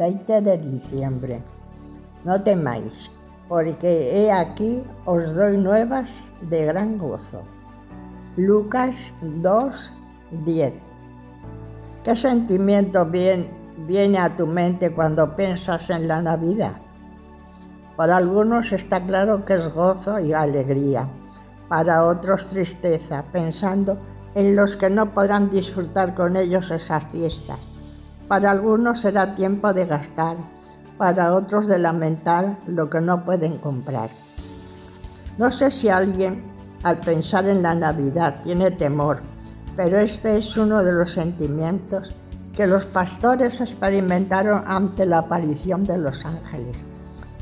De diciembre. No temáis, porque he aquí os doy nuevas de gran gozo. Lucas 2, 10. ¿Qué sentimiento viene a tu mente cuando piensas en la Navidad? Para algunos está claro que es gozo y alegría, para otros tristeza, pensando en los que no podrán disfrutar con ellos esas fiestas para algunos será tiempo de gastar, para otros de lamentar lo que no pueden comprar. No sé si alguien al pensar en la Navidad tiene temor, pero este es uno de los sentimientos que los pastores experimentaron ante la aparición de los ángeles.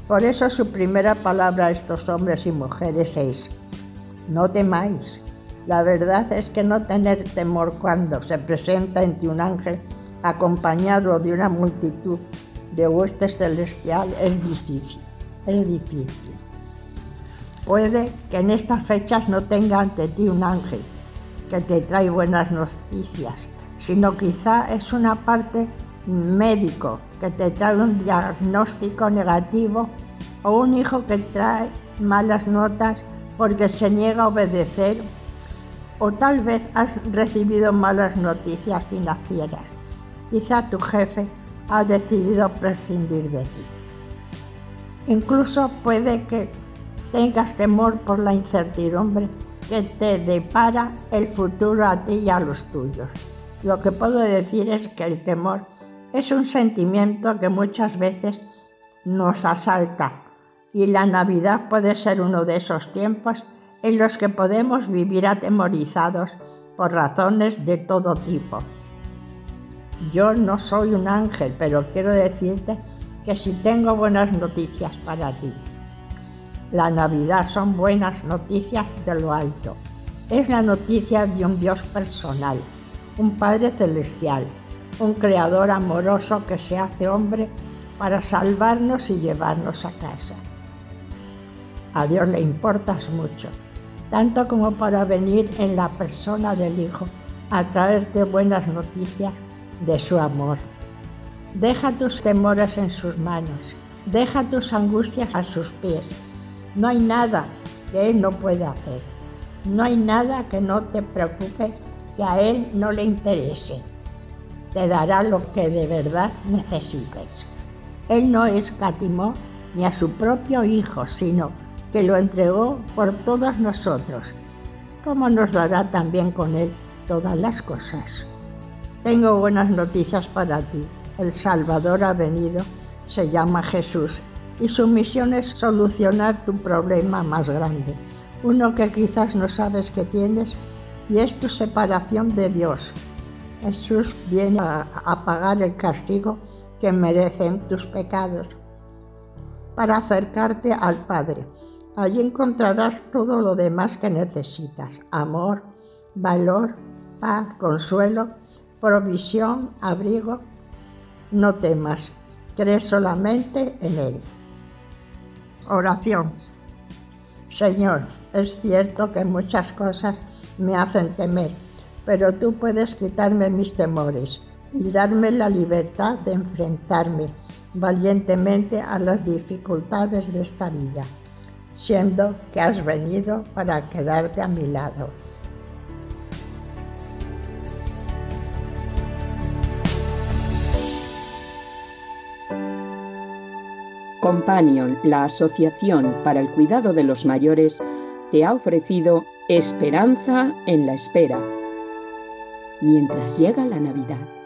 Por eso su primera palabra a estos hombres y mujeres es, no temáis. La verdad es que no tener temor cuando se presenta ante un ángel acompañado de una multitud de huestes celestial es difícil, es difícil. Puede que en estas fechas no tenga ante ti un ángel que te trae buenas noticias, sino quizá es una parte médico que te trae un diagnóstico negativo o un hijo que trae malas notas porque se niega a obedecer o tal vez has recibido malas noticias financieras Quizá tu jefe ha decidido prescindir de ti. Incluso puede que tengas temor por la incertidumbre que te depara el futuro a ti y a los tuyos. Lo que puedo decir es que el temor es un sentimiento que muchas veces nos asalta y la Navidad puede ser uno de esos tiempos en los que podemos vivir atemorizados por razones de todo tipo. Yo no soy un ángel, pero quiero decirte que si tengo buenas noticias para ti. La Navidad son buenas noticias de lo alto. Es la noticia de un Dios personal, un Padre celestial, un Creador amoroso que se hace hombre para salvarnos y llevarnos a casa. A Dios le importas mucho, tanto como para venir en la persona del Hijo a traerte buenas noticias de su amor. Deja tus temores en sus manos, deja tus angustias a sus pies. No hay nada que Él no pueda hacer. No hay nada que no te preocupe que a Él no le interese. Te dará lo que de verdad necesites. Él no escatimó ni a su propio Hijo, sino que lo entregó por todos nosotros. ¿Cómo nos dará también con Él todas las cosas? Tengo buenas noticias para ti. El Salvador ha venido, se llama Jesús, y su misión es solucionar tu problema más grande, uno que quizás no sabes que tienes, y es tu separación de Dios. Jesús viene a, pagar el castigo que merecen tus pecados para acercarte al Padre. Allí encontrarás todo lo demás que necesitas, amor, valor, paz, consuelo provisión, abrigo. No temas, cree solamente en Él. Oración. Señor, es cierto que muchas cosas me hacen temer, pero tú puedes quitarme mis temores y darme la libertad de enfrentarme valientemente a las dificultades de esta vida, siendo que has venido para quedarte a mi lado. Companion, la Asociación para el Cuidado de los Mayores, te ha ofrecido Esperanza en la Espera, mientras llega la Navidad.